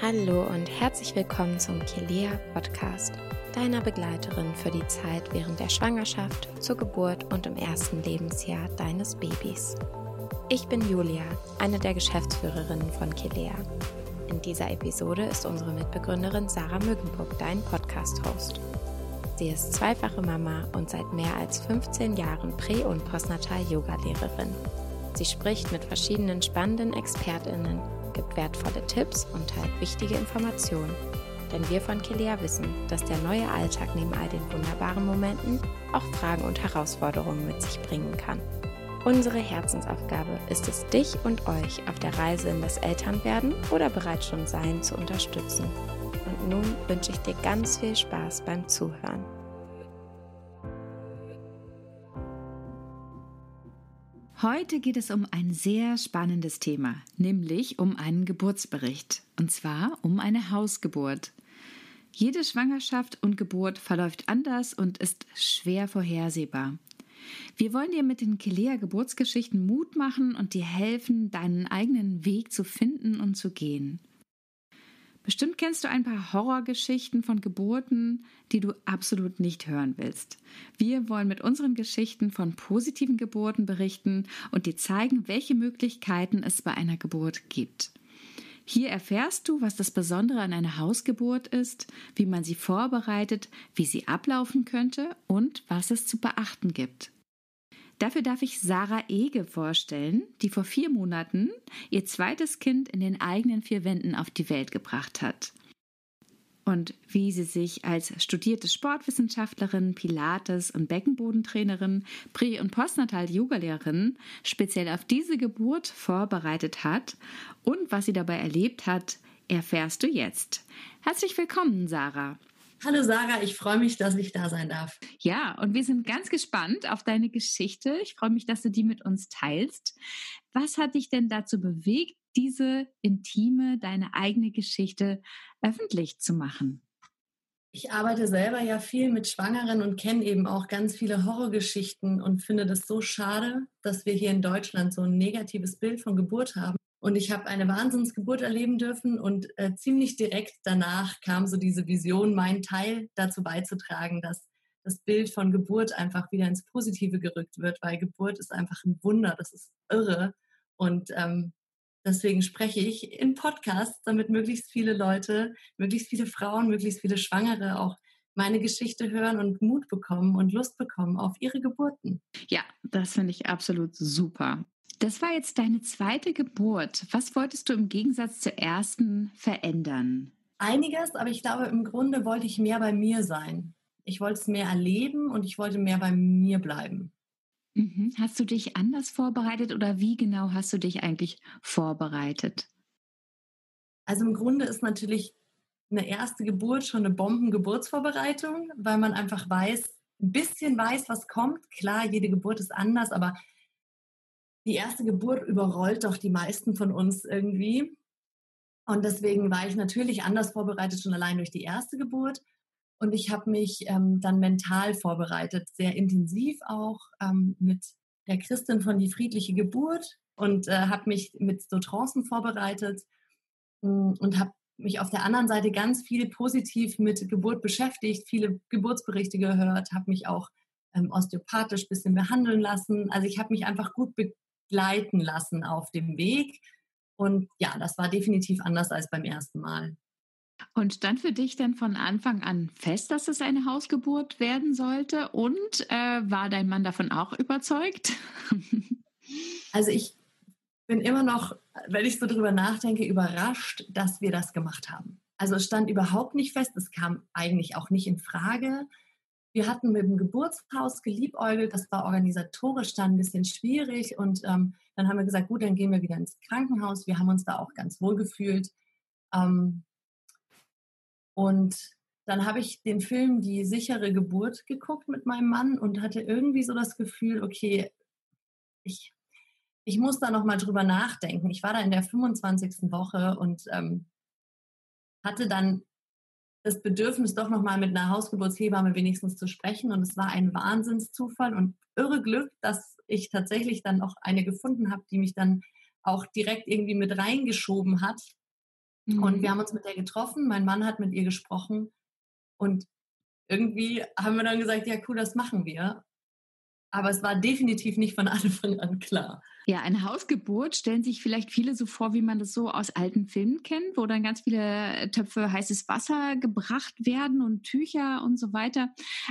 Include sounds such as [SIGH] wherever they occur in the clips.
Hallo und herzlich willkommen zum Kilea Podcast, deiner Begleiterin für die Zeit während der Schwangerschaft, zur Geburt und im ersten Lebensjahr deines Babys. Ich bin Julia, eine der Geschäftsführerinnen von Kilea. In dieser Episode ist unsere Mitbegründerin Sarah Müggenburg dein Podcast-Host. Sie ist zweifache Mama und seit mehr als 15 Jahren Prä- und Postnatal-Yoga-Lehrerin. Sie spricht mit verschiedenen spannenden ExpertInnen gibt wertvolle Tipps und teilt wichtige Informationen. Denn wir von Kilea wissen, dass der neue Alltag neben all den wunderbaren Momenten auch Fragen und Herausforderungen mit sich bringen kann. Unsere Herzensaufgabe ist es, dich und euch auf der Reise in das Elternwerden oder bereits schon Sein zu unterstützen. Und nun wünsche ich dir ganz viel Spaß beim Zuhören. Heute geht es um ein sehr spannendes Thema, nämlich um einen Geburtsbericht, und zwar um eine Hausgeburt. Jede Schwangerschaft und Geburt verläuft anders und ist schwer vorhersehbar. Wir wollen dir mit den Kelea Geburtsgeschichten Mut machen und dir helfen, deinen eigenen Weg zu finden und zu gehen. Bestimmt kennst du ein paar Horrorgeschichten von Geburten, die du absolut nicht hören willst. Wir wollen mit unseren Geschichten von positiven Geburten berichten und dir zeigen, welche Möglichkeiten es bei einer Geburt gibt. Hier erfährst du, was das Besondere an einer Hausgeburt ist, wie man sie vorbereitet, wie sie ablaufen könnte und was es zu beachten gibt. Dafür darf ich Sarah Ege vorstellen, die vor vier Monaten ihr zweites Kind in den eigenen vier Wänden auf die Welt gebracht hat. Und wie sie sich als studierte Sportwissenschaftlerin, Pilates- und Beckenbodentrainerin, Prä- und Postnatal-Yoga-Lehrerin speziell auf diese Geburt vorbereitet hat und was sie dabei erlebt hat, erfährst du jetzt. Herzlich willkommen, Sarah. Hallo Sarah, ich freue mich, dass ich da sein darf. Ja, und wir sind ganz gespannt auf deine Geschichte. Ich freue mich, dass du die mit uns teilst. Was hat dich denn dazu bewegt, diese intime, deine eigene Geschichte öffentlich zu machen? Ich arbeite selber ja viel mit Schwangeren und kenne eben auch ganz viele Horrorgeschichten und finde das so schade, dass wir hier in Deutschland so ein negatives Bild von Geburt haben. Und ich habe eine Wahnsinnsgeburt erleben dürfen und äh, ziemlich direkt danach kam so diese Vision, mein Teil dazu beizutragen, dass das Bild von Geburt einfach wieder ins Positive gerückt wird, weil Geburt ist einfach ein Wunder, das ist irre. Und ähm, deswegen spreche ich in Podcasts, damit möglichst viele Leute, möglichst viele Frauen, möglichst viele Schwangere auch meine Geschichte hören und Mut bekommen und Lust bekommen auf ihre Geburten. Ja, das finde ich absolut super. Das war jetzt deine zweite Geburt. Was wolltest du im Gegensatz zur ersten verändern? Einiges, aber ich glaube, im Grunde wollte ich mehr bei mir sein. Ich wollte es mehr erleben und ich wollte mehr bei mir bleiben. Mhm. Hast du dich anders vorbereitet oder wie genau hast du dich eigentlich vorbereitet? Also im Grunde ist natürlich eine erste Geburt schon eine Bombengeburtsvorbereitung, weil man einfach weiß, ein bisschen weiß, was kommt. Klar, jede Geburt ist anders, aber die erste Geburt überrollt doch die meisten von uns irgendwie. Und deswegen war ich natürlich anders vorbereitet, schon allein durch die erste Geburt. Und ich habe mich ähm, dann mental vorbereitet, sehr intensiv auch ähm, mit der Christin von Die friedliche Geburt und äh, habe mich mit so Trancen vorbereitet mh, und habe mich auf der anderen Seite ganz viel positiv mit Geburt beschäftigt, viele Geburtsberichte gehört, habe mich auch ähm, osteopathisch bisschen behandeln lassen. Also ich habe mich einfach gut be begleiten lassen auf dem Weg. Und ja, das war definitiv anders als beim ersten Mal. Und dann für dich dann von Anfang an fest, dass es eine Hausgeburt werden sollte? Und äh, war dein Mann davon auch überzeugt? [LAUGHS] also ich bin immer noch, wenn ich so drüber nachdenke, überrascht, dass wir das gemacht haben. Also es stand überhaupt nicht fest, es kam eigentlich auch nicht in Frage. Wir hatten mit dem Geburtshaus geliebäugelt, das war organisatorisch dann ein bisschen schwierig und ähm, dann haben wir gesagt, gut, dann gehen wir wieder ins Krankenhaus. Wir haben uns da auch ganz wohl gefühlt. Ähm, und dann habe ich den Film Die sichere Geburt geguckt mit meinem Mann und hatte irgendwie so das Gefühl, okay, ich, ich muss da nochmal drüber nachdenken. Ich war da in der 25. Woche und ähm, hatte dann das Bedürfnis, doch nochmal mit einer Hausgeburtshebamme wenigstens zu sprechen. Und es war ein Wahnsinnszufall und irre Glück, dass ich tatsächlich dann auch eine gefunden habe, die mich dann auch direkt irgendwie mit reingeschoben hat. Mhm. Und wir haben uns mit der getroffen, mein Mann hat mit ihr gesprochen und irgendwie haben wir dann gesagt, ja cool, das machen wir. Aber es war definitiv nicht von [LAUGHS] Anfang an klar. Ja, eine Hausgeburt stellen sich vielleicht viele so vor, wie man das so aus alten Filmen kennt, wo dann ganz viele Töpfe heißes Wasser gebracht werden und Tücher und so weiter.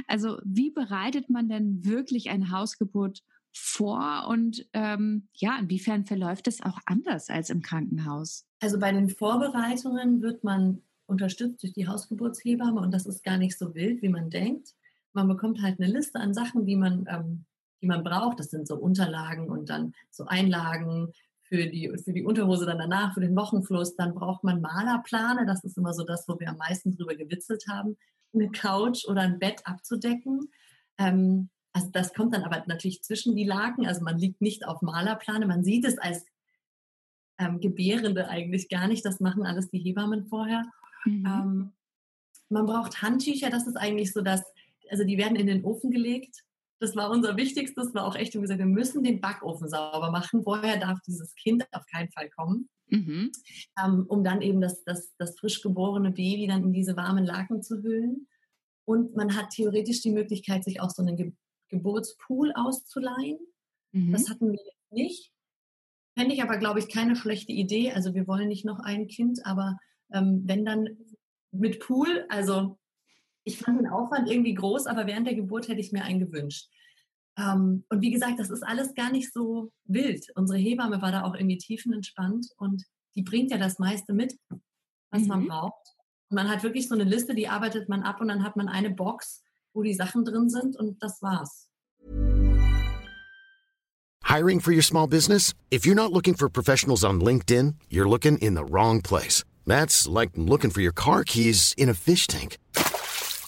Also wie bereitet man denn wirklich eine Hausgeburt vor und ähm, ja, inwiefern verläuft es auch anders als im Krankenhaus? Also bei den Vorbereitungen wird man unterstützt durch die Hausgeburtshebamme und das ist gar nicht so wild, wie man denkt. Man bekommt halt eine Liste an Sachen, die man ähm, die man braucht. Das sind so Unterlagen und dann so Einlagen für die, für die Unterhose dann danach, für den Wochenfluss. Dann braucht man Malerplane. Das ist immer so das, wo wir am meisten drüber gewitzelt haben. Eine Couch oder ein Bett abzudecken. Ähm, also das kommt dann aber natürlich zwischen die Laken. Also man liegt nicht auf Malerplane. Man sieht es als ähm, Gebärende eigentlich gar nicht. Das machen alles die Hebammen vorher. Mhm. Ähm, man braucht Handtücher. Das ist eigentlich so, dass, also die werden in den Ofen gelegt das war unser Wichtigstes, war auch echt, wie gesagt, wir müssen den Backofen sauber machen. Vorher darf dieses Kind auf keinen Fall kommen. Mhm. Ähm, um dann eben das, das, das frisch geborene Baby dann in diese warmen Laken zu hüllen. Und man hat theoretisch die Möglichkeit, sich auch so einen Ge Geburtspool auszuleihen. Mhm. Das hatten wir nicht. Fände ich aber, glaube ich, keine schlechte Idee. Also wir wollen nicht noch ein Kind, aber ähm, wenn dann mit Pool, also ich fand den Aufwand irgendwie groß, aber während der Geburt hätte ich mir einen gewünscht. Ähm, und wie gesagt, das ist alles gar nicht so wild. Unsere Hebamme war da auch irgendwie tiefenentspannt und die bringt ja das meiste mit, was mhm. man braucht. Und man hat wirklich so eine Liste, die arbeitet man ab und dann hat man eine Box, wo die Sachen drin sind und das war's. Hiring for your small business? If you're not looking for professionals on LinkedIn, you're looking in the wrong place. That's like looking for your car keys in a fish tank.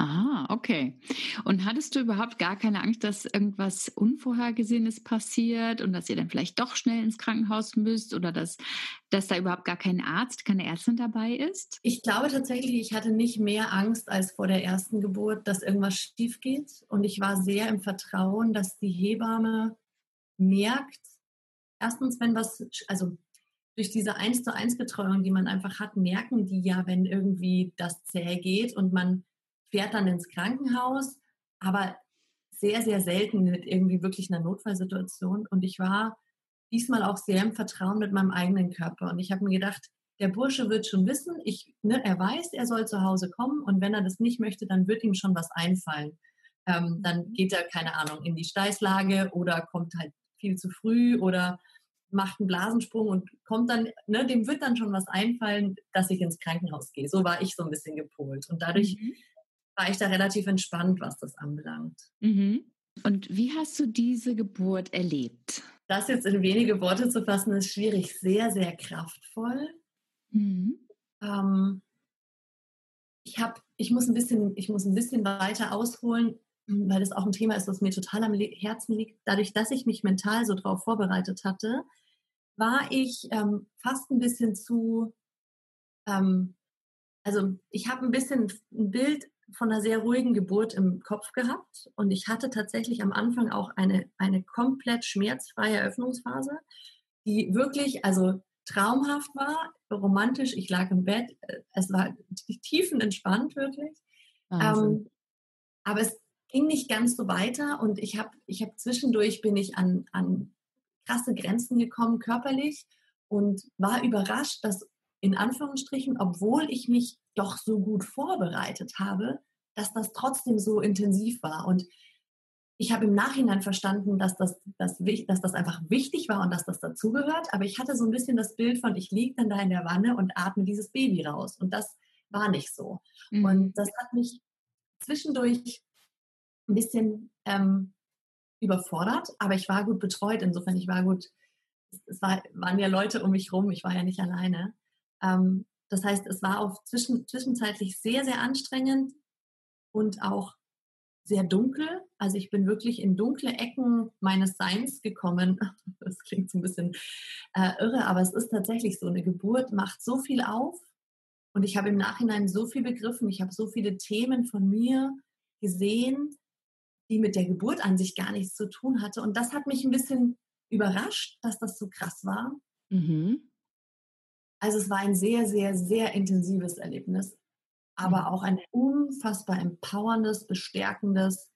Ah, okay. Und hattest du überhaupt gar keine Angst, dass irgendwas Unvorhergesehenes passiert und dass ihr dann vielleicht doch schnell ins Krankenhaus müsst oder dass, dass da überhaupt gar kein Arzt, keine Ärztin dabei ist? Ich glaube tatsächlich, ich hatte nicht mehr Angst als vor der ersten Geburt, dass irgendwas schief geht. Und ich war sehr im Vertrauen, dass die Hebamme merkt, erstens, wenn was, also durch diese 1 zu 1 Betreuung, die man einfach hat, merken die ja, wenn irgendwie das zäh geht und man fährt dann ins Krankenhaus, aber sehr, sehr selten mit irgendwie wirklich einer Notfallsituation. Und ich war diesmal auch sehr im Vertrauen mit meinem eigenen Körper. Und ich habe mir gedacht, der Bursche wird schon wissen, ich, ne, er weiß, er soll zu Hause kommen und wenn er das nicht möchte, dann wird ihm schon was einfallen. Ähm, dann geht er, keine Ahnung, in die Steißlage oder kommt halt viel zu früh oder macht einen Blasensprung und kommt dann, ne, dem wird dann schon was einfallen, dass ich ins Krankenhaus gehe. So war ich so ein bisschen gepolt. Und dadurch mhm war ich da relativ entspannt, was das anbelangt. Mhm. Und wie hast du diese Geburt erlebt? Das jetzt in wenige Worte zu fassen, ist schwierig. Sehr, sehr kraftvoll. Mhm. Ähm, ich, hab, ich, muss ein bisschen, ich muss ein bisschen weiter ausholen, weil das auch ein Thema ist, was mir total am Herzen liegt. Dadurch, dass ich mich mental so darauf vorbereitet hatte, war ich ähm, fast ein bisschen zu, ähm, also ich habe ein bisschen ein Bild von einer sehr ruhigen Geburt im Kopf gehabt und ich hatte tatsächlich am Anfang auch eine, eine komplett schmerzfreie Eröffnungsphase, die wirklich, also traumhaft war, romantisch. Ich lag im Bett, es war [LAUGHS] tiefenentspannt wirklich. Ähm, aber es ging nicht ganz so weiter und ich habe ich hab zwischendurch bin ich an, an krasse Grenzen gekommen körperlich und war überrascht, dass in Anführungsstrichen, obwohl ich mich doch so gut vorbereitet habe, dass das trotzdem so intensiv war. Und ich habe im Nachhinein verstanden, dass das, das, dass das einfach wichtig war und dass das dazugehört. Aber ich hatte so ein bisschen das Bild von, ich liege dann da in der Wanne und atme dieses Baby raus. Und das war nicht so. Mhm. Und das hat mich zwischendurch ein bisschen ähm, überfordert, aber ich war gut betreut. Insofern, ich war gut, es war, waren ja Leute um mich rum, ich war ja nicht alleine. Ähm, das heißt, es war auch zwischen, zwischenzeitlich sehr, sehr anstrengend und auch sehr dunkel. Also ich bin wirklich in dunkle Ecken meines Seins gekommen. [LAUGHS] Das klingt so ein bisschen äh, irre, aber es ist tatsächlich so. Eine Geburt macht so viel auf und ich habe im Nachhinein so viel begriffen. Ich habe so viele Themen von mir gesehen, die mit der Geburt an sich gar nichts zu tun hatte. Und das hat mich ein bisschen überrascht, dass das so krass war. Mhm. Also es war ein sehr, sehr, sehr intensives Erlebnis, aber mhm. auch ein unfassbar empowerndes, bestärkendes.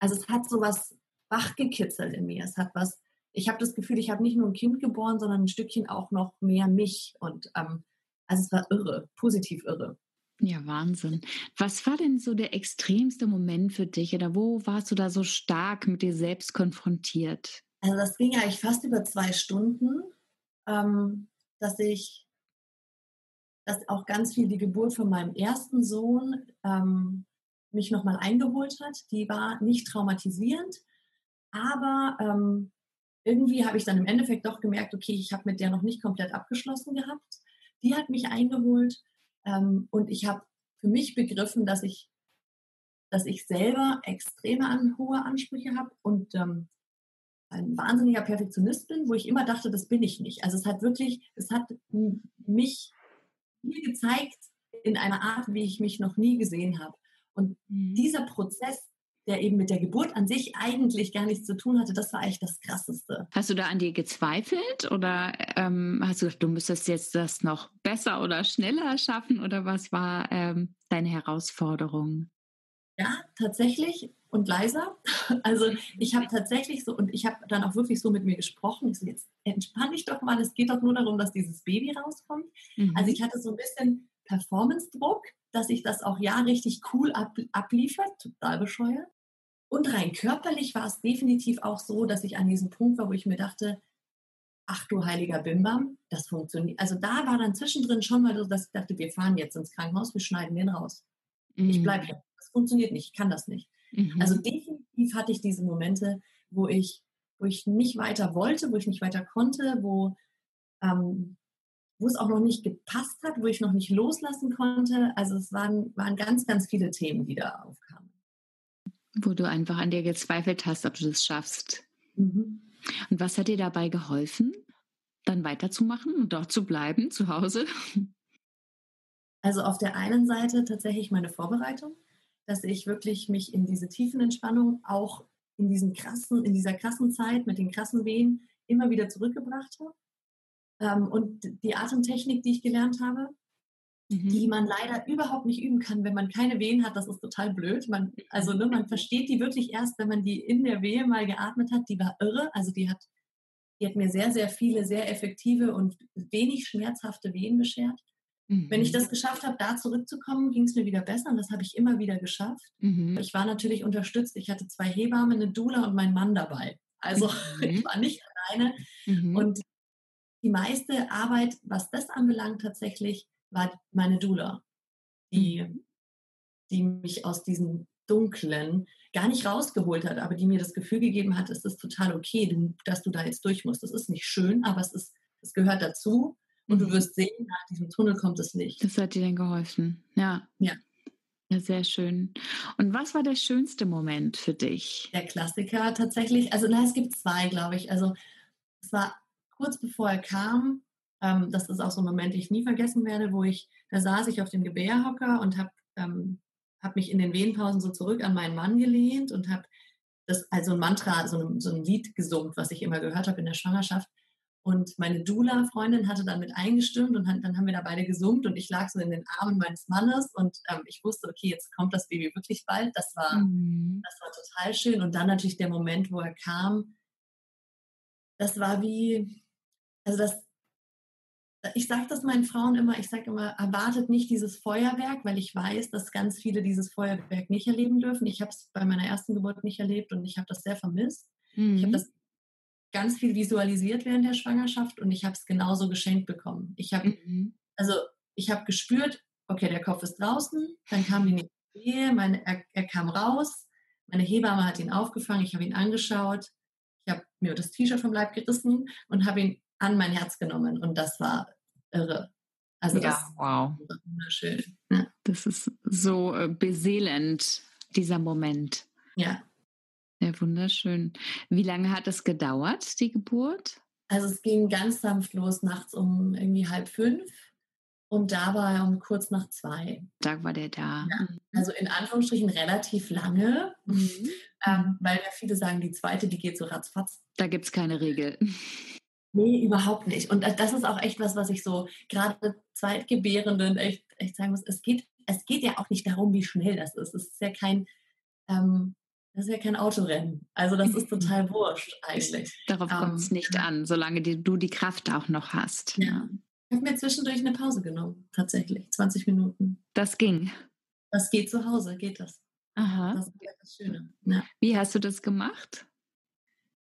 Also es hat so was wachgekitzelt in mir. Es hat was, ich habe das Gefühl, ich habe nicht nur ein Kind geboren, sondern ein Stückchen auch noch mehr mich. Und ähm, also es war irre, positiv irre. Ja, Wahnsinn. Was war denn so der extremste Moment für dich oder wo warst du da so stark mit dir selbst konfrontiert? Also das ging eigentlich fast über zwei Stunden, ähm, dass ich, dass auch ganz viel die Geburt von meinem ersten Sohn ähm, mich nochmal eingeholt hat. Die war nicht traumatisierend, aber ähm, irgendwie habe ich dann im Endeffekt doch gemerkt, okay, ich habe mit der noch nicht komplett abgeschlossen gehabt. Die hat mich eingeholt ähm, und ich habe für mich begriffen, dass ich, dass ich selber extreme an, hohe Ansprüche habe und ähm, ein wahnsinniger Perfektionist bin, wo ich immer dachte, das bin ich nicht. Also es hat wirklich, es hat mich mir gezeigt in einer Art, wie ich mich noch nie gesehen habe. Und mhm. dieser Prozess, der eben mit der Geburt an sich eigentlich gar nichts zu tun hatte, das war eigentlich das Krasseste. Hast du da an dir gezweifelt oder ähm, hast du gedacht, du müsstest jetzt das noch besser oder schneller schaffen oder was war ähm, deine Herausforderung? Ja, tatsächlich und leiser. [LAUGHS] Also ich habe tatsächlich so und ich habe dann auch wirklich so mit mir gesprochen. Ich so, jetzt entspann dich doch mal. Es geht doch nur darum, dass dieses Baby rauskommt. Mhm. Also ich hatte so ein bisschen Performance-Druck, dass ich das auch ja richtig cool ab, abliefert. Total bescheuert. Und rein körperlich war es definitiv auch so, dass ich an diesem Punkt war, wo ich mir dachte, ach du heiliger Bimbam, das funktioniert. Also da war dann zwischendrin schon mal so, dass ich dachte, wir fahren jetzt ins Krankenhaus, wir schneiden den raus. Mhm. Ich bleibe hier. Das funktioniert nicht, ich kann das nicht. Mhm. Also definitiv hatte ich diese Momente, wo ich, wo ich nicht weiter wollte, wo ich nicht weiter konnte, wo, ähm, wo es auch noch nicht gepasst hat, wo ich noch nicht loslassen konnte. Also es waren, waren ganz, ganz viele Themen, die da aufkamen. Wo du einfach an dir gezweifelt hast, ob du das schaffst. Mhm. Und was hat dir dabei geholfen, dann weiterzumachen und dort zu bleiben, zu Hause? Also auf der einen Seite tatsächlich meine Vorbereitung, dass ich wirklich mich in diese tiefen Entspannung auch in diesen krassen, in dieser krassen Zeit mit den krassen Wehen immer wieder zurückgebracht habe. Ähm, und die Atemtechnik, die ich gelernt habe, mhm. die man leider überhaupt nicht üben kann, wenn man keine Wehen hat. Das ist total blöd. Man, also ne, man versteht die wirklich erst, wenn man die in der Wehe mal geatmet hat. Die war irre. Also die hat, die hat mir sehr, sehr viele, sehr effektive und wenig schmerzhafte Wehen beschert. Mhm. Wenn ich das geschafft habe, da zurückzukommen, ging es mir wieder besser und das habe ich immer wieder geschafft. Mhm. Ich war natürlich unterstützt. Ich hatte zwei Hebammen, eine Dula und meinen Mann dabei. Also [LAUGHS] mhm. ich war nicht alleine. Mhm. Und die meiste Arbeit, was das anbelangt, tatsächlich war meine Dula, die, mhm. die mich aus diesem Dunklen gar nicht rausgeholt hat, aber die mir das Gefühl gegeben hat, es ist total okay, dass du da jetzt durch musst. Das ist nicht schön, aber es ist, es gehört dazu. Und du mhm. wirst sehen, nach diesem Tunnel kommt es nicht. Das hat dir dann geholfen. Ja. Ja. Ja, sehr schön. Und was war der schönste Moment für dich? Der Klassiker tatsächlich. Also, na, es gibt zwei, glaube ich. Also, es war kurz bevor er kam, ähm, das ist auch so ein Moment, den ich nie vergessen werde, wo ich, da saß ich auf dem Gebärhocker und habe ähm, hab mich in den Wehenpausen so zurück an meinen Mann gelehnt und habe das, also ein Mantra, so ein, so ein Lied gesummt, was ich immer gehört habe in der Schwangerschaft. Und meine Dula-Freundin hatte dann mit eingestimmt und dann haben wir da beide gesummt und ich lag so in den Armen meines Mannes und ähm, ich wusste, okay, jetzt kommt das Baby wirklich bald. Das war, mhm. das war total schön. Und dann natürlich der Moment, wo er kam, das war wie, also das, ich sage das meinen Frauen immer, ich sage immer, erwartet nicht dieses Feuerwerk, weil ich weiß, dass ganz viele dieses Feuerwerk nicht erleben dürfen. Ich habe es bei meiner ersten Geburt nicht erlebt und ich habe das sehr vermisst. Mhm. Ich habe das ganz viel visualisiert während der Schwangerschaft und ich habe es genauso geschenkt bekommen. Ich habe, mhm. also ich habe gespürt, okay, der Kopf ist draußen, dann kam die nächste Wehe, meine, er, er kam raus, meine Hebamme hat ihn aufgefangen, ich habe ihn angeschaut, ich habe mir das T-Shirt vom Leib gerissen und habe ihn an mein Herz genommen und das war irre. Also ja, das wow. war wunderschön. Ja. Das ist so äh, beseelend, dieser Moment. Ja. Ja, wunderschön. Wie lange hat es gedauert, die Geburt? Also es ging ganz sanft los, nachts um irgendwie halb fünf. Und da war er um kurz nach zwei. Da war der da. Ja, mhm. also in Anführungsstrichen relativ lange, mhm. ähm, weil ja viele sagen, die zweite, die geht so ratzfatz. Da gibt es keine Regel. Nee, überhaupt nicht. Und das ist auch echt was, was ich so gerade Zweitgebärenden echt, echt sagen muss. Es geht, es geht ja auch nicht darum, wie schnell das ist. Es ist ja kein, ähm, das ist ja kein Autorennen. Also das ist [LAUGHS] total wurscht eigentlich. Darauf kommt es ähm, nicht an, solange die, du die Kraft auch noch hast. Ja. Ich habe mir zwischendurch eine Pause genommen, tatsächlich. 20 Minuten. Das ging. Das geht zu Hause, geht das. Aha. Das ist das Schöne. Ja. Wie hast du das gemacht?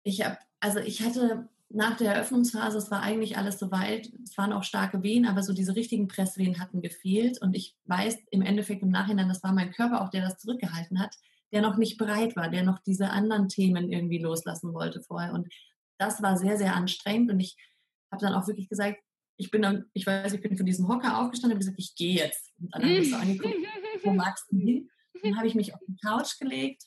Ich habe, also ich hatte nach der Eröffnungsphase, es war eigentlich alles soweit, es waren auch starke Wehen, aber so diese richtigen Presswehen hatten gefehlt. Und ich weiß im Endeffekt im Nachhinein, das war mein Körper auch, der das zurückgehalten hat, der noch nicht bereit war, der noch diese anderen Themen irgendwie loslassen wollte vorher. Und das war sehr, sehr anstrengend. Und ich habe dann auch wirklich gesagt, ich bin dann, ich weiß, ich bin von diesem Hocker aufgestanden und gesagt, ich gehe jetzt. Und dann habe ich so angeguckt, wo magst du hin? Dann habe ich mich auf die Couch gelegt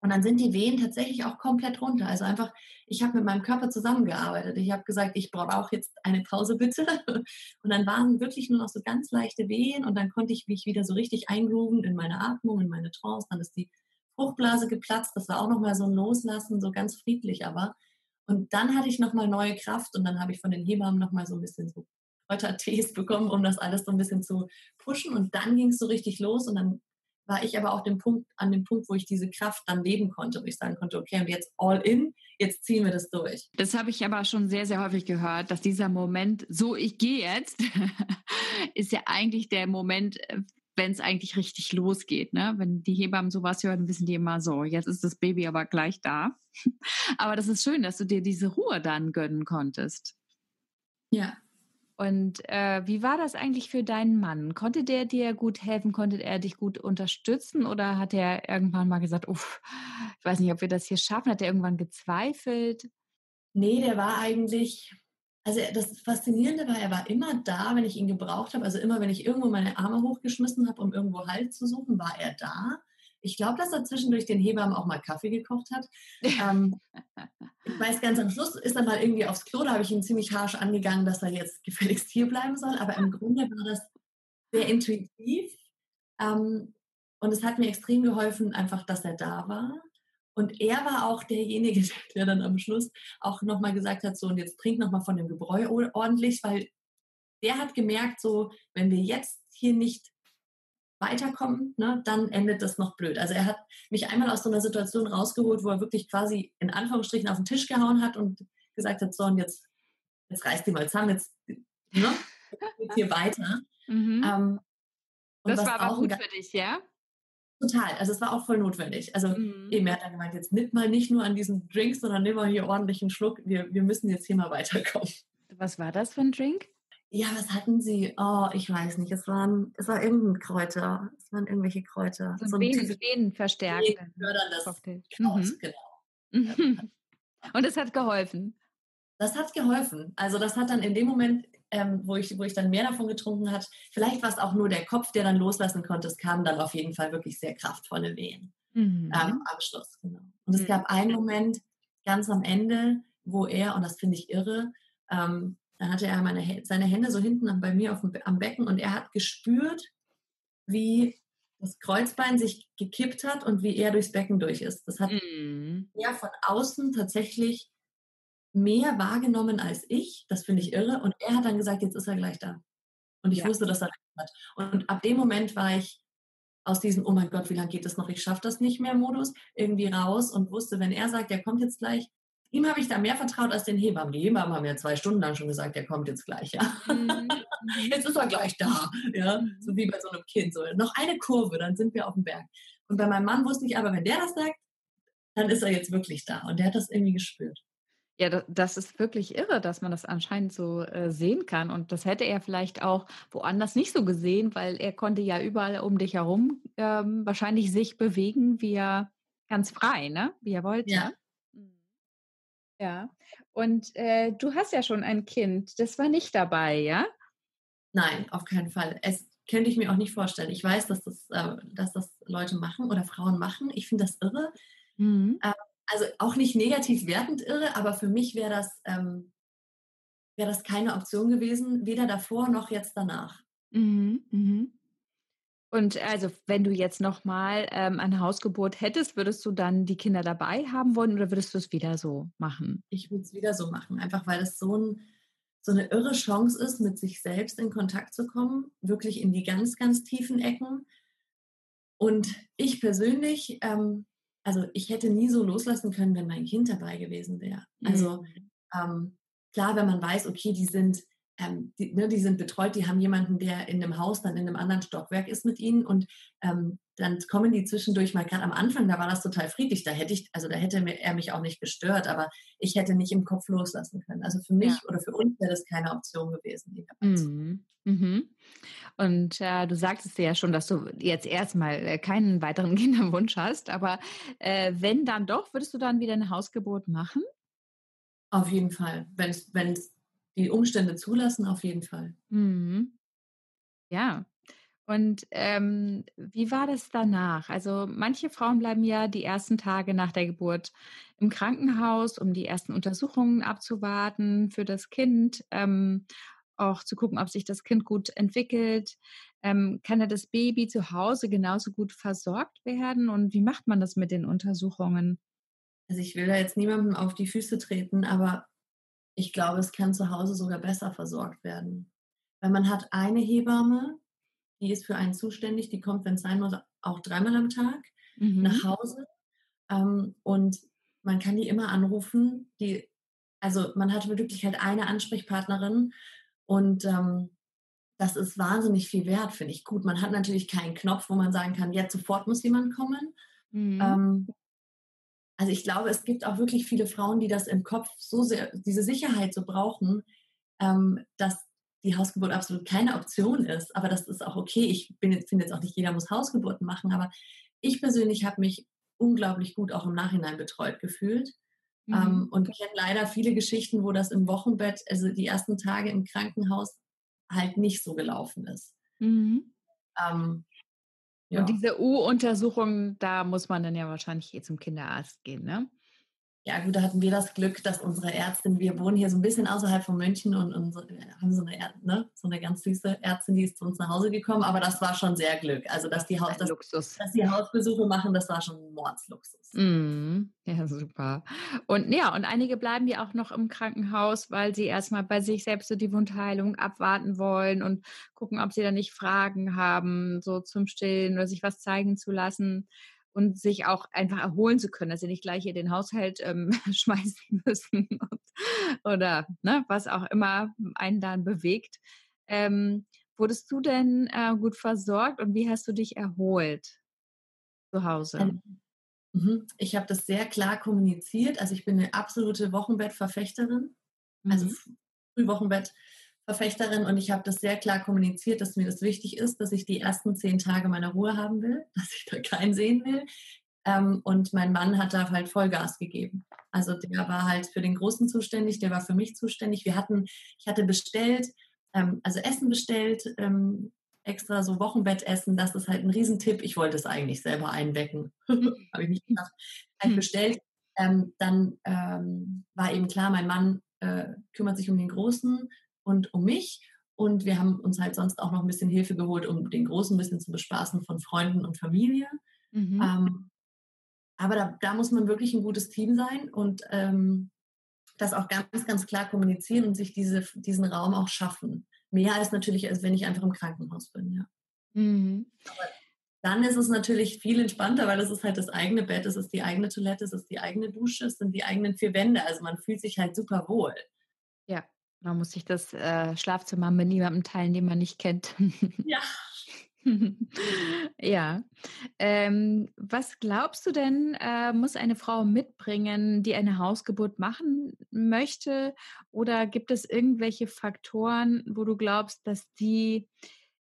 und dann sind die Wehen tatsächlich auch komplett runter. Also einfach, ich habe mit meinem Körper zusammengearbeitet. Ich habe gesagt, ich brauche auch jetzt eine Pause bitte. [LAUGHS] Und dann waren wirklich nur noch so ganz leichte Wehen und dann konnte ich mich wieder so richtig eingrooven in meine Atmung, in meine Trance. Dann ist die Fruchtblase geplatzt. Das war auch nochmal so ein Loslassen, so ganz friedlich aber. Und dann hatte ich nochmal neue Kraft und dann habe ich von den Hebammen nochmal so ein bisschen so Kräutertees [LAUGHS] bekommen, um das alles so ein bisschen zu pushen. Und dann ging es so richtig los und dann war ich aber auch dem Punkt, an dem Punkt, wo ich diese Kraft dann leben konnte, wo ich sagen konnte, okay, und jetzt all in, jetzt ziehen wir das durch. Das habe ich aber schon sehr, sehr häufig gehört, dass dieser Moment, so ich gehe jetzt, [LAUGHS] ist ja eigentlich der Moment, äh, wenn es eigentlich richtig losgeht. Ne? Wenn die Hebammen sowas hören, wissen die immer so, jetzt ist das Baby aber gleich da. [LAUGHS] aber das ist schön, dass du dir diese Ruhe dann gönnen konntest. Ja, und äh, wie war das eigentlich für deinen Mann? Konnte der dir gut helfen? Konnte er dich gut unterstützen? Oder hat er irgendwann mal gesagt, uff, ich weiß nicht, ob wir das hier schaffen? Hat er irgendwann gezweifelt? Nee, der war eigentlich, also das Faszinierende war, er war immer da, wenn ich ihn gebraucht habe. Also immer, wenn ich irgendwo meine Arme hochgeschmissen habe, um irgendwo Halt zu suchen, war er da. Ich glaube, dass er zwischendurch den Hebammen auch mal Kaffee gekocht hat. ähm, ich [LAUGHS] weiß ganz am Schluss ist er mal irgendwie aufs Klo, da habe ich ihn ziemlich harsch angegangen, dass er jetzt gefälligst hier bleiben soll. Aber im Grunde war das sehr intuitiv. Ähm, und es hat mir extrem geholfen, einfach, dass er da war. Und er war auch derjenige, [LAUGHS] der dann am Schluss auch nochmal gesagt hat, so, und jetzt trink nochmal von dem Gebräu ordentlich, weil der hat gemerkt, so, wenn wir jetzt hier nicht weiterkommen, ne, dann endet das noch blöd. Also er hat mich einmal aus so einer Situation rausgeholt, wo er wirklich quasi in Anführungsstrichen auf den Tisch gehauen hat und gesagt hat, so und jetzt, jetzt reißt die mal zusammen, jetzt ne, geht hier weiter. Mhm. Ähm, das war aber gut für dich, ja? Total, also es war auch voll notwendig. Also mhm. eben, er hat dann gemeint, jetzt nimm mal nicht nur an diesen Drinks, sondern nimm mal hier ordentlich einen Schluck. Wir, wir müssen jetzt hier mal weiterkommen. Was war das für ein Drink? Ja, was hatten sie? Oh, ich weiß nicht. Es waren, es war irgendein Kräuter. Es waren irgendwelche Kräuter. So, so Venen, Venen verstärken. Förderndes Cocktail. Mhm. genau. [LAUGHS] Und es hat geholfen. Das hat geholfen. Also das hat dann in dem Moment, ähm, wo, ich, wo ich dann mehr davon getrunken hat, vielleicht war es auch nur der Kopf, der dann loslassen konnte. Es kamen dann auf jeden Fall wirklich sehr kraftvolle Wehen mhm. ähm, am Schluss. Genau. Und es mhm. gab einen Moment ganz am Ende, wo er, und das finde ich irre, ähm, dann hatte er meine, seine Hände so hinten bei mir auf dem, am Becken und er hat gespürt, wie das Kreuzbein sich gekippt hat und wie er durchs Becken durch ist. Das hat mm. er von außen tatsächlich mehr wahrgenommen als ich. Das finde ich irre. Und er hat dann gesagt, jetzt ist er gleich da. Und ich ja. wusste, dass er recht hat. Und ab dem Moment war ich aus diesem, oh mein Gott, wie lange geht das noch? Ich schaffe das nicht mehr Modus irgendwie raus und wusste, wenn er sagt, er kommt jetzt gleich, ihm habe ich da mehr vertraut als den Hebammen. Die Hebammen haben ja zwei Stunden lang schon gesagt, er kommt jetzt gleich, ja. [LAUGHS] Mhm. jetzt ist er gleich da, ja. Mhm. So wie bei so einem Kind. So, noch eine Kurve, dann sind wir auf dem Berg. Und bei meinem Mann wusste ich aber, wenn der das sagt, dann ist er jetzt wirklich da. Und der hat das irgendwie gespürt. Ja, das ist wirklich irre, dass man das anscheinend so äh, sehen kann. Und das hätte er vielleicht auch woanders nicht so gesehen, weil er konnte ja überall um dich herum ähm, wahrscheinlich sich bewegen, wie er ganz frei, ne? Wie er wollte. Ja. Ja. Und äh, du hast ja schon ein Kind. Das war nicht dabei, ja? Nein, auf keinen Fall. Es könnte ich mir auch nicht vorstellen. Ich weiß, dass das, äh, dass das Leute machen oder Frauen machen. Ich finde das irre. Mhm. Äh, also auch nicht negativ wertend irre, aber für mich wäre das, ähm, wär das keine Option gewesen, weder davor noch jetzt danach. Mhm, mhm. Und also, wenn du jetzt nochmal ähm, eine Hausgeburt hättest, würdest du dann die Kinder dabei haben wollen oder würdest du es wieder so machen? Ich würde es wieder so machen, einfach weil es so, ein, so eine irre Chance ist, mit sich selbst in Kontakt zu kommen, wirklich in die ganz, ganz tiefen Ecken. Und ich persönlich ähm, also ich hätte nie so loslassen können, wenn mein Kind dabei gewesen wäre. Also mhm. ähm, klar, wenn man weiß, okay, die sind, ähm, die, ne, die, sind betreut, die haben jemanden, der in einem Haus, dann in einem anderen Stockwerk ist mit ihnen und ähm, dann kommen die zwischendurch mal gerade am Anfang, da war das total friedlich, da hätte ich, also da hätte er mich auch nicht gestört, aber ich hätte nicht im Kopf loslassen können. Also für mich ja. oder für uns wäre das keine Option gewesen. Mhm. Mhm. Und äh, du sagtest ja schon, dass du jetzt erstmal äh, keinen weiteren [LAUGHS] Kinderwunsch hast, aber äh, wenn dann doch, würdest du dann wieder eine Hausgeburt machen? Auf jeden Fall. Wenn es die Umstände zulassen, auf jeden Fall. Mhm. Ja, und ähm, wie war das danach? Also manche Frauen bleiben ja die ersten Tage nach der Geburt im Krankenhaus, um die ersten Untersuchungen abzuwarten für das Kind, ähm, auch zu gucken, ob sich das Kind gut entwickelt. Ähm, kann ja das Baby zu Hause genauso gut versorgt werden? Und wie macht man das mit den Untersuchungen? Also ich will da jetzt niemandem auf die Füße treten, aber ich glaube, es kann zu Hause sogar besser versorgt werden. Weil man hat eine Hebamme, die ist für einen zuständig, die kommt, wenn es sein muss, auch dreimal am Tag mhm. nach Hause. Ähm, und man kann die immer anrufen. Die, also man hat wirklich halt eine Ansprechpartnerin und ähm, das ist wahnsinnig viel wert, finde ich. Gut, man hat natürlich keinen Knopf, wo man sagen kann, jetzt sofort muss jemand kommen. Mhm. Ähm, also ich glaube, es gibt auch wirklich viele Frauen, die das im Kopf so sehr, diese Sicherheit so brauchen, ähm, dass die Hausgeburt absolut keine Option ist. Aber das ist auch okay. Ich finde jetzt auch nicht jeder muss Hausgeburten machen, aber ich persönlich habe mich unglaublich gut auch im Nachhinein betreut gefühlt. Mhm. Ähm, und kenne leider viele Geschichten, wo das im Wochenbett, also die ersten Tage im Krankenhaus, halt nicht so gelaufen ist. Mhm. Ähm, ja. Und diese U-Untersuchung, da muss man dann ja wahrscheinlich eh zum Kinderarzt gehen, ne? Ja gut, da hatten wir das Glück, dass unsere Ärztin, wir wohnen hier so ein bisschen außerhalb von München und, und so, haben so eine, ne, so eine ganz süße Ärztin, die ist zu uns nach Hause gekommen, aber das war schon sehr Glück. Also dass die, Haus, dass, dass die Hausbesuche machen, das war schon Mordsluxus. Mm, ja, super. Und ja, und einige bleiben ja auch noch im Krankenhaus, weil sie erstmal bei sich selbst so die Wundheilung abwarten wollen und gucken, ob sie da nicht Fragen haben, so zum Stillen oder sich was zeigen zu lassen und sich auch einfach erholen zu können, dass sie nicht gleich hier den Haushalt ähm, [LAUGHS] schmeißen müssen und, oder ne, was auch immer einen dann bewegt. Ähm, wurdest du denn äh, gut versorgt und wie hast du dich erholt zu Hause? Ähm, mhm. Ich habe das sehr klar kommuniziert. Also ich bin eine absolute Wochenbettverfechterin. Also mhm. Also Frühwochenbett Verfechterin und ich habe das sehr klar kommuniziert, dass mir das wichtig ist, dass ich die ersten zehn Tage meine Ruhe haben will, [LAUGHS] dass ich da keinen sehen will. Ähm, und mein Mann hat da halt Vollgas gegeben. Also der war halt für den Großen zuständig, der war für mich zuständig. Wir hatten, ich hatte bestellt, ähm, also Essen bestellt, ähm, extra so Wochenbettessen, das ist halt ein Riesentipp. Ich wollte es eigentlich selber einwecken. [LAUGHS] habe ich nicht gemacht. Halt bestellt. Ähm, dann ähm, war eben klar, mein Mann äh, kümmert sich um den Großen und um mich. Und wir haben uns halt sonst auch noch ein bisschen Hilfe geholt, um den Großen ein bisschen zu bespaßen von Freunden und Familie. Mhm. Ähm, aber da, da, muss man wirklich ein gutes Team sein und ähm, das auch ganz, ganz klar kommunizieren und sich diese, diesen Raum auch schaffen. Mehr als natürlich, als wenn ich einfach im Krankenhaus bin, ja. Mhm. dann ist es natürlich viel entspannter, weil es ist halt das eigene Bett, es ist die eigene Toilette, es ist die eigene Dusche, es sind die eigenen vier Wände. Also man fühlt sich halt super wohl. Ja, man muss sich das äh, Schlafzimmer mit niemandem teilen, den man nicht kennt. Ja. [LAUGHS] ja. Ähm, was glaubst du denn, äh, muss eine Frau mitbringen, die eine Hausgeburt machen möchte? Oder gibt es irgendwelche Faktoren, wo du glaubst, dass die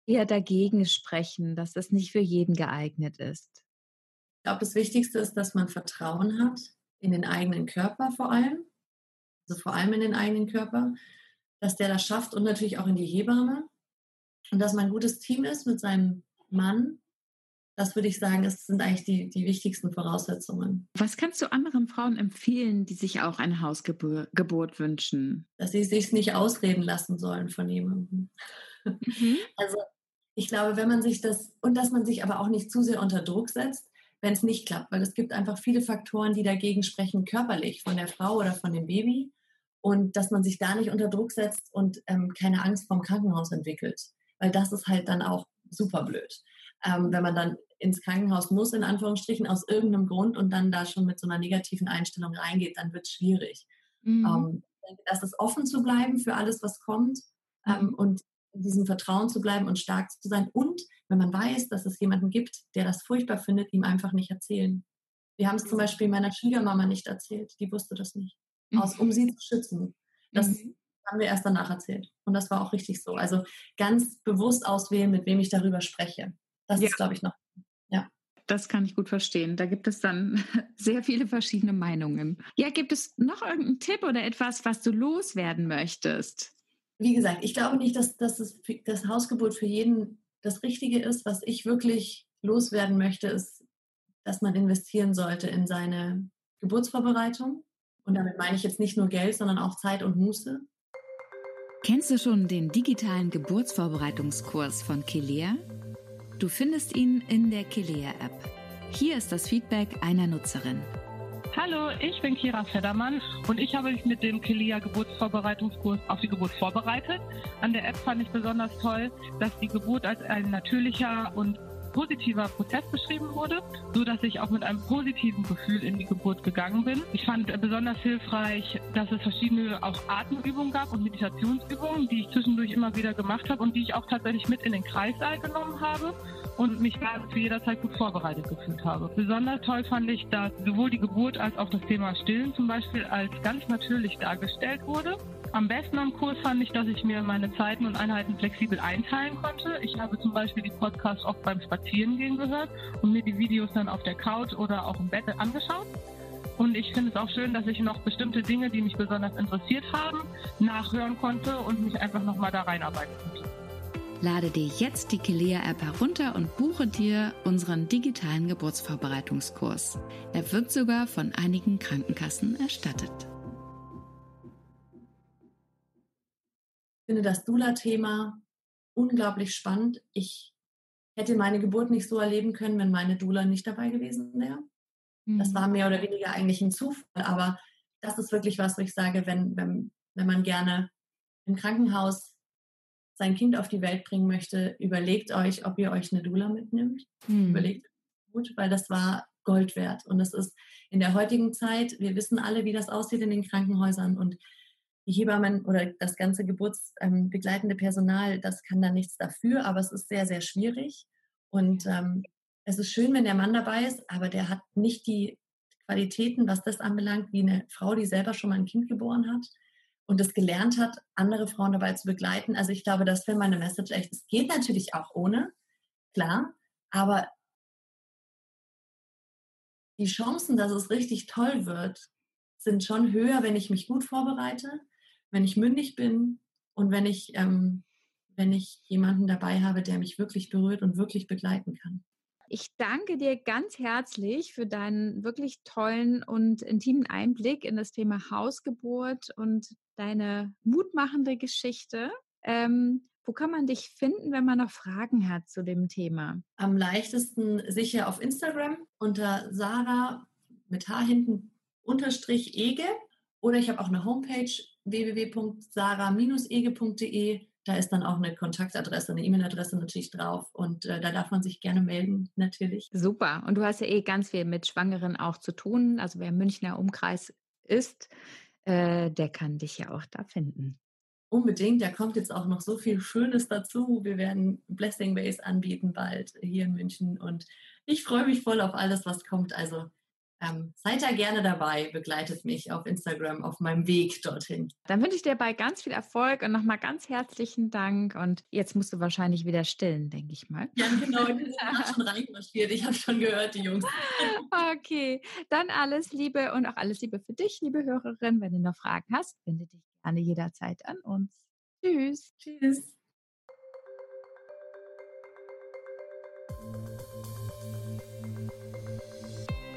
eher dagegen sprechen, dass das nicht für jeden geeignet ist? Ich glaube, das Wichtigste ist, dass man Vertrauen hat in den eigenen Körper vor allem. Also vor allem in den eigenen Körper, dass der das schafft und natürlich auch in die Hebamme. Und dass man ein gutes Team ist mit seinem Mann, das würde ich sagen, das sind eigentlich die, die wichtigsten Voraussetzungen. Was kannst du anderen Frauen empfehlen, die sich auch eine Hausgeburt wünschen? Dass sie sich nicht ausreden lassen sollen von jemandem. Mhm. [LAUGHS] Also ich glaube, wenn man sich das, und dass man sich aber auch nicht zu sehr unter Druck setzt, wenn es nicht klappt, weil es gibt einfach viele Faktoren, die dagegen sprechen, körperlich, von der Frau oder von dem Baby. Und dass man sich da nicht unter Druck setzt und ähm, keine Angst vom Krankenhaus entwickelt. Weil das ist halt dann auch super blöd. Ähm, wenn man dann ins Krankenhaus muss, in Anführungsstrichen, aus irgendeinem Grund und dann da schon mit so einer negativen Einstellung reingeht, dann wird es schwierig. Mhm. Ähm, das ist offen zu bleiben für alles, was kommt ähm, und in diesem Vertrauen zu bleiben und stark zu sein. Und wenn man weiß, dass es jemanden gibt, der das furchtbar findet, ihm einfach nicht erzählen. Wir haben es zum Beispiel meiner Schwiegermama nicht erzählt. Die wusste das nicht. Aus, um sie zu schützen. Das mhm. haben wir erst danach erzählt. Und das war auch richtig so. Also ganz bewusst auswählen, mit wem ich darüber spreche. Das ja. ist, glaube ich, noch. Ja. Das kann ich gut verstehen. Da gibt es dann [LAUGHS] sehr viele verschiedene Meinungen. Ja, gibt es noch irgendeinen Tipp oder etwas, was du loswerden möchtest? wie gesagt, ich glaube nicht, dass, dass das, das Hausgebot für jeden das Richtige ist. Was ich wirklich loswerden möchte, ist, dass man investieren sollte in seine Geburtsvorbereitung. Und damit meine ich jetzt nicht nur Geld, sondern auch Zeit und Muße. Kennst du schon den digitalen Geburtsvorbereitungskurs von Kelea? Du findest ihn in der Kelea-App. Hier ist das Feedback einer Nutzerin. Hallo, ich bin Kira Feddermann und ich habe mich mit dem Kelia Geburtsvorbereitungskurs auf die Geburt vorbereitet. An der App fand ich besonders toll, dass die Geburt als ein natürlicher und positiver Prozess beschrieben wurde, so dass ich auch mit einem positiven Gefühl in die Geburt gegangen bin. Ich fand besonders hilfreich, dass es verschiedene auch Atemübungen gab und Meditationsübungen, die ich zwischendurch immer wieder gemacht habe und die ich auch tatsächlich mit in den Kreissaal genommen habe und mich da zu jeder Zeit gut vorbereitet gefühlt habe. Besonders toll fand ich, dass sowohl die Geburt als auch das Thema Stillen zum Beispiel als ganz natürlich dargestellt wurde. Am besten am Kurs fand ich, dass ich mir meine Zeiten und Einheiten flexibel einteilen konnte. Ich habe zum Beispiel die Podcasts oft beim Spazierengehen gehört und mir die Videos dann auf der Couch oder auch im Bett angeschaut. Und ich finde es auch schön, dass ich noch bestimmte Dinge, die mich besonders interessiert haben, nachhören konnte und mich einfach nochmal da reinarbeiten konnte. Lade dir jetzt die Kelea-App herunter und buche dir unseren digitalen Geburtsvorbereitungskurs. Er wird sogar von einigen Krankenkassen erstattet. Finde das Dula-Thema unglaublich spannend. Ich hätte meine Geburt nicht so erleben können, wenn meine Dula nicht dabei gewesen wäre. Mhm. Das war mehr oder weniger eigentlich ein Zufall, aber das ist wirklich was, wo ich sage, wenn, wenn, wenn man gerne im Krankenhaus sein Kind auf die Welt bringen möchte, überlegt euch, ob ihr euch eine Dula mitnimmt. Hm. Überlegt gut, weil das war Gold wert. Und das ist in der heutigen Zeit, wir wissen alle, wie das aussieht in den Krankenhäusern und die Hebammen oder das ganze geburtsbegleitende ähm, Personal, das kann da nichts dafür, aber es ist sehr, sehr schwierig. Und ähm, es ist schön, wenn der Mann dabei ist, aber der hat nicht die Qualitäten, was das anbelangt, wie eine Frau, die selber schon mal ein Kind geboren hat und es gelernt hat, andere Frauen dabei zu begleiten. Also ich glaube, das wäre meine Message echt. Es geht natürlich auch ohne, klar, aber die Chancen, dass es richtig toll wird, sind schon höher, wenn ich mich gut vorbereite, wenn ich mündig bin und wenn ich, ähm, wenn ich jemanden dabei habe, der mich wirklich berührt und wirklich begleiten kann. Ich danke dir ganz herzlich für deinen wirklich tollen und intimen Einblick in das Thema Hausgeburt und deine mutmachende Geschichte. Ähm, wo kann man dich finden, wenn man noch Fragen hat zu dem Thema? Am leichtesten sicher auf Instagram unter Sarah mit H hinten unterstrich Ege oder ich habe auch eine Homepage www.sarah-ege.de. Da ist dann auch eine Kontaktadresse, eine E-Mail-Adresse natürlich drauf und äh, da darf man sich gerne melden, natürlich. Super. Und du hast ja eh ganz viel mit Schwangeren auch zu tun. Also wer Münchner Umkreis ist, äh, der kann dich ja auch da finden. Unbedingt, da kommt jetzt auch noch so viel Schönes dazu. Wir werden Blessing Base anbieten bald hier in München und ich freue mich voll auf alles, was kommt. Also ähm, seid da gerne dabei, begleitet mich auf Instagram auf meinem Weg dorthin. Dann wünsche ich dir dabei ganz viel Erfolg und nochmal ganz herzlichen Dank. Und jetzt musst du wahrscheinlich wieder stillen, denke ich mal. Ja, genau, die sind [LAUGHS] schon reinmarschiert. Ich habe schon gehört, die Jungs. Okay, dann alles Liebe und auch alles Liebe für dich, liebe Hörerin. Wenn du noch Fragen hast, wende dich gerne jederzeit an uns. Tschüss. Tschüss.